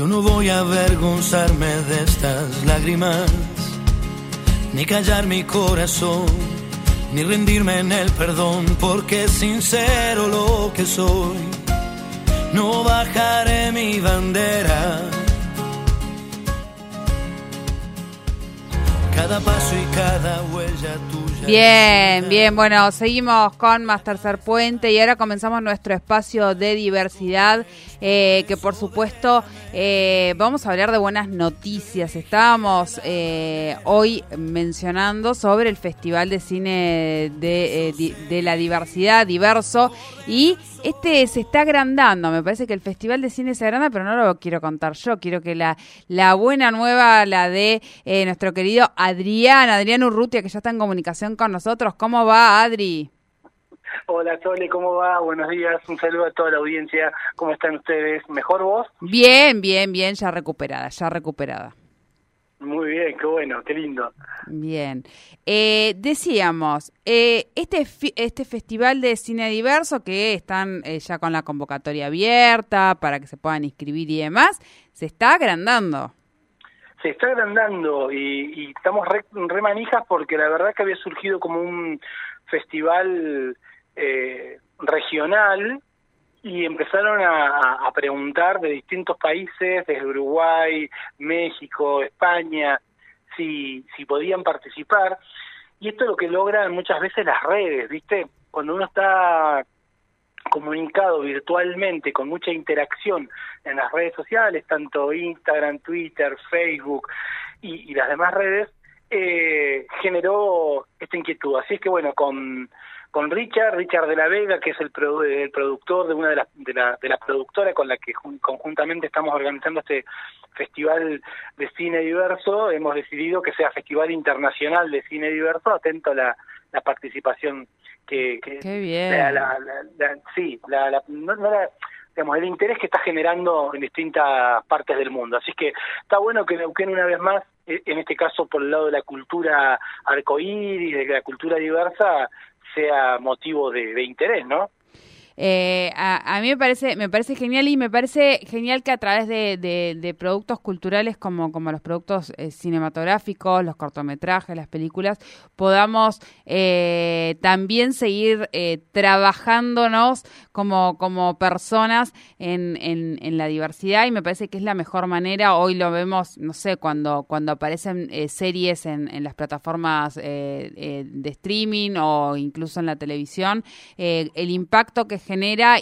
Yo no voy a avergonzarme de estas lágrimas, ni callar mi corazón, ni rendirme en el perdón, porque sincero lo que soy. No bajaré mi bandera. Cada paso y cada huella tuya. Bien, bien, bueno, seguimos con más tercer puente y ahora comenzamos nuestro espacio de diversidad, eh, que por supuesto eh, vamos a hablar de buenas noticias. Estábamos eh, hoy mencionando sobre el Festival de Cine de, eh, de la Diversidad, Diverso, y este se está agrandando. Me parece que el Festival de Cine se agranda, pero no lo quiero contar yo. Quiero que la, la buena nueva, la de eh, nuestro querido Adrián, Adrián Urrutia, que ya está en comunicación con nosotros. ¿Cómo va, Adri? Hola Sole, ¿cómo va? Buenos días, un saludo a toda la audiencia. ¿Cómo están ustedes? ¿Mejor vos? Bien, bien, bien, ya recuperada, ya recuperada. Muy bien, qué bueno, qué lindo. Bien. Eh, decíamos, eh, este, este festival de cine diverso que están eh, ya con la convocatoria abierta para que se puedan inscribir y demás, se está agrandando. Se está agrandando y, y estamos re, re manijas porque la verdad que había surgido como un festival eh, regional y empezaron a, a preguntar de distintos países, desde Uruguay, México, España, si, si podían participar. Y esto es lo que logran muchas veces las redes, ¿viste? Cuando uno está comunicado virtualmente con mucha interacción en las redes sociales, tanto Instagram, Twitter, Facebook y, y las demás redes, eh, generó esta inquietud. Así es que bueno, con, con Richard, Richard de la Vega, que es el, produ- el productor de una de las de la, de la productora con la que jun- conjuntamente estamos organizando este festival de cine diverso, hemos decidido que sea Festival Internacional de Cine Diverso, atento a la, la participación que, que Qué bien. la- la- sí, la, la- no- no la- digamos, el interés que está generando en distintas partes del mundo. Así que está bueno que Neuquén una vez más, eh, en este caso por el lado de la cultura arcoíris, de la cultura diversa, sea motivo de interés, ¿no? Eh, a, mí me parece, me parece genial y me parece genial que a través de, productos culturales como, como los productos eh, cinematográficos, los cortometrajes, las películas, podamos eh, también seguir eh, trabajándonos como, como personas en, en, la diversidad y me parece que es la mejor manera. Hoy lo vemos, no sé, cuando, cuando aparecen series en, en las plataformas de streaming o incluso en la televisión, el impacto que genera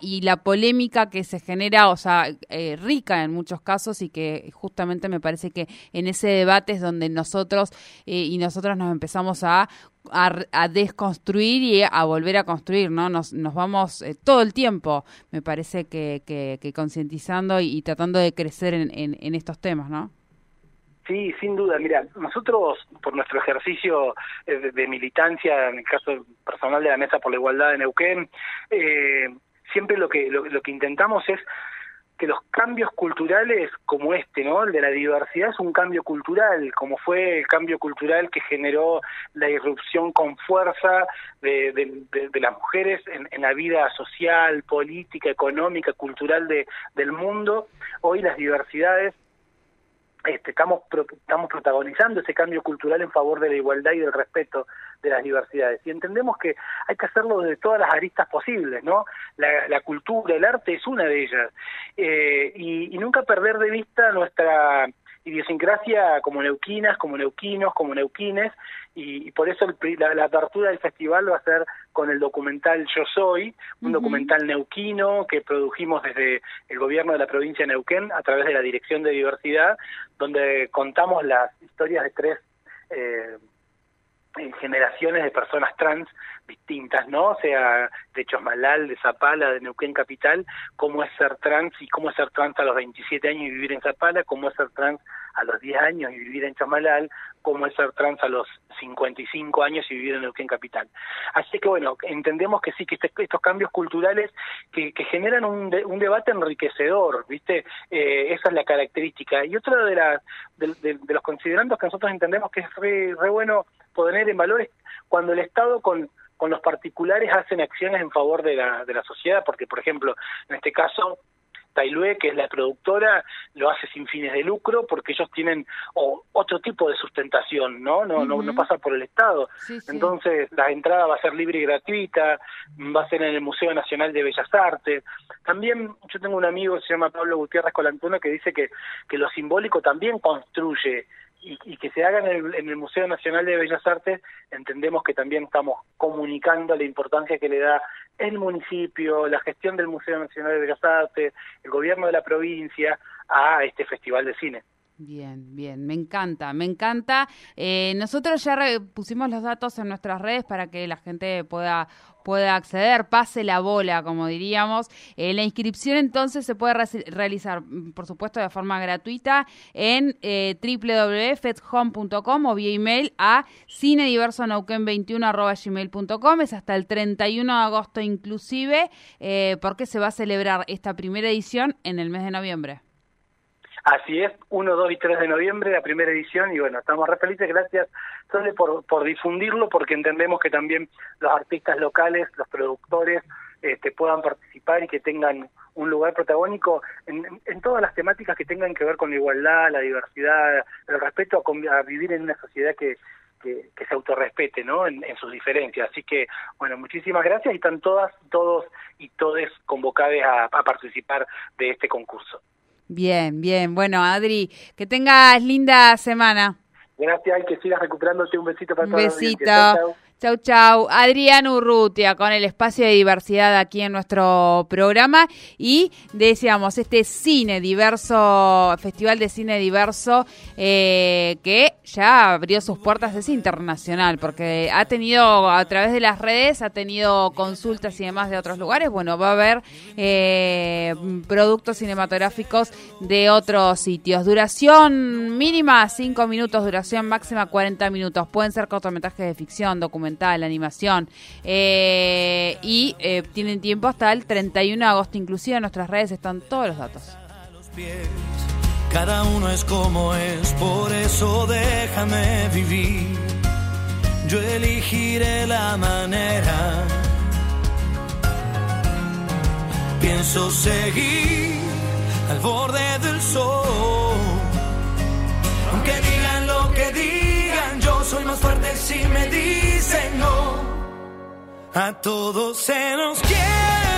y la polémica que se genera, o sea, eh, rica en muchos casos y que justamente me parece que en ese debate es donde nosotros eh, y nosotros nos empezamos a, a, a desconstruir y a volver a construir, ¿no? Nos, nos vamos eh, todo el tiempo, me parece que, que, concientizando y, tratando de crecer en, en estos temas, ¿no? Sí, sin duda. Mira, nosotros, por nuestro ejercicio eh, de, militancia, en el caso personal de la Mesa por la Igualdad de Neuquén, eh, siempre lo que, lo, lo que intentamos es que los cambios culturales como este, ¿no? El de la diversidad es un cambio cultural, como fue el cambio cultural que generó la irrupción con fuerza de, de las mujeres en, en, la vida social, política, económica, cultural de, del mundo. Hoy las diversidades este, estamos, estamos protagonizando ese cambio cultural en favor de la igualdad y del respeto de las diversidades. Y entendemos que hay que hacerlo desde todas las aristas posibles, ¿no? La, la cultura, el arte es una de ellas. Eh, y, y nunca perder de vista nuestra idiosincrasia como neuquinas, como neuquinos, como neuquines, y, y por eso el, la, la, apertura del festival va a ser con el documental Yo Soy, un uh -huh. documental neuquino que produjimos desde el gobierno de la provincia de Neuquén a través de la Dirección de Diversidad, donde contamos las historias de tres eh, generaciones de personas trans distintas, ¿no? O sea, de Chosmalal, de Zapala, de Neuquén Capital, cómo es ser trans y cómo es ser trans a los 27 años y vivir en Zapala, cómo es ser trans a los 10 años y vivir en Chamalal, como es ser trans a los 55 años y vivir en Neuquén Capital. Así que bueno, entendemos que sí, que este, estos cambios culturales que, generan un, un, debate enriquecedor, ¿viste? Eh, esa es la característica. Y otro de, la, de, los considerandos que nosotros entendemos que es re, bueno poner en valor es cuando el Estado con con los particulares hacen acciones en favor de la, de la sociedad, porque, por ejemplo, en este caso, Tailue, que es la productora, lo hace sin fines de lucro porque ellos tienen otro tipo de sustentación, ¿no? No, no, pasa por el Estado. Entonces, la entrada va a ser libre y gratuita, va a ser en el Museo Nacional de Bellas Artes. También yo tengo un amigo que se llama Pablo Gutiérrez Colantuno que dice que, que lo simbólico también construye y, que se haga en el, en el, Museo Nacional de Bellas Artes, entendemos que también estamos comunicando la importancia que le da el municipio, la gestión del Museo Nacional de Bellas Artes, el gobierno de la provincia a este festival de cine. Bien, bien, me encanta, me encanta. Eh, nosotros ya pusimos los datos en nuestras redes para que la gente pueda pueda acceder, pase la bola, como diríamos. Eh, la inscripción entonces se puede realizar, mm, por supuesto, de forma gratuita en eh, www.fedhome.com o vía email a cinediversonauquen21.gmail.com. Es hasta el 31 de agosto inclusive, eh, porque se va a celebrar esta primera edición en el mes de noviembre. Así es, 1, 2 y 3 de noviembre, la primera edición, y bueno, estamos re felices, gracias Sole por, difundirlo, porque entendemos que también los artistas locales, los productores, este, puedan participar y que tengan un lugar protagónico en, en, todas las temáticas que tengan que ver con la igualdad, la diversidad, el respeto a, vivir en una sociedad que, que, se autorrespete ¿no? En, sus diferencias. Así que, bueno, muchísimas gracias y están todas, todos y todes convocados a participar de este concurso. Bien, bien. Bueno, Adri, que tengas linda semana. Gracias y que sigas recuperándote. Un besito para todos. Un besito. Chau, chau. Adrián Urrutia con el espacio de diversidad aquí en nuestro programa y decíamos este cine diverso, Festival de Cine Diverso eh, que ya abrió sus puertas, es internacional porque ha tenido a través de las redes, ha tenido consultas y demás de otros lugares. Bueno, va a haber eh, productos cinematográficos de otros sitios. Duración mínima 5 minutos, duración máxima 40 minutos. Pueden ser cortometrajes de ficción, documentales la animación. Eh, y eh, tienen tiempo hasta el 31 de agosto, inclusive en nuestras redes están todos los datos. Cada uno es como es, por eso déjame vivir. Yo elegiré la manera. Pienso seguir al borde del sol. Aunque digan lo que digan, más fuerte si me dicen no. A todos se nos quiere.